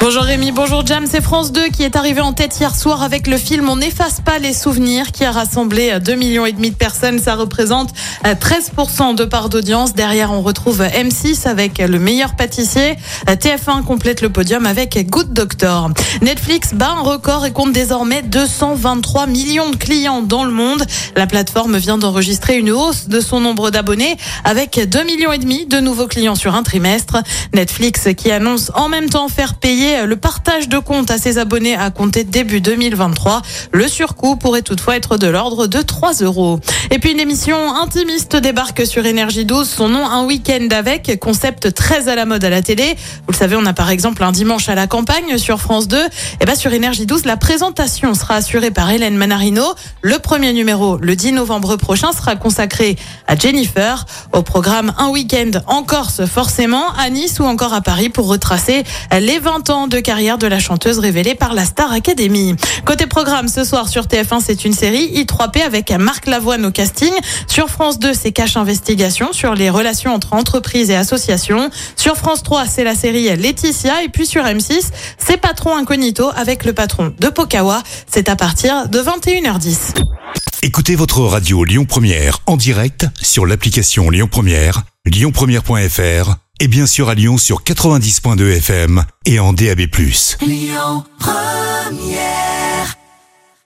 Bonjour Rémi, bonjour Jam, c'est France 2 qui est arrivé en tête hier soir avec le film On n'efface pas les souvenirs qui a rassemblé 2 millions et demi de personnes. Ça représente 13% de part d'audience. Derrière, on retrouve M6 avec le meilleur pâtissier. TF1 complète le podium avec Good Doctor. Netflix bat un record et compte désormais 223 millions de clients dans le monde. La plateforme vient d'enregistrer une hausse de son nombre d'abonnés avec 2 millions et demi de nouveaux clients sur un trimestre. Netflix qui annonce en même temps faire payer le partage de comptes à ses abonnés à compter début 2023. Le surcoût pourrait toutefois être de l'ordre de 3 euros. Et puis une émission intimiste débarque sur Énergie 12. Son nom, un week-end avec, concept très à la mode à la télé. Vous le savez, on a par exemple un dimanche à la campagne sur France 2. Et ben sur Énergie 12, la présentation sera assurée par Hélène Manarino. Le premier numéro, le 10 novembre prochain, sera consacré à Jennifer. Au programme, un week-end en Corse forcément, à Nice ou encore à Paris pour retracer les 20 ans de carrière de la chanteuse révélée par la Star Academy. Côté programme, ce soir sur TF1, c'est une série I3P avec Marc Lavoine au casting. Sur France 2, c'est Cache Investigation sur les relations entre entreprises et associations. Sur France 3, c'est la série Laetitia. Et puis sur M6, c'est Patron Incognito avec le patron de Pokawa. C'est à partir de 21h10. Écoutez votre radio Lyon Première en direct sur l'application Lyon Première, lyonpremière.fr et bien sûr à Lyon sur 90.2 FM et en DAB+. Lyon Première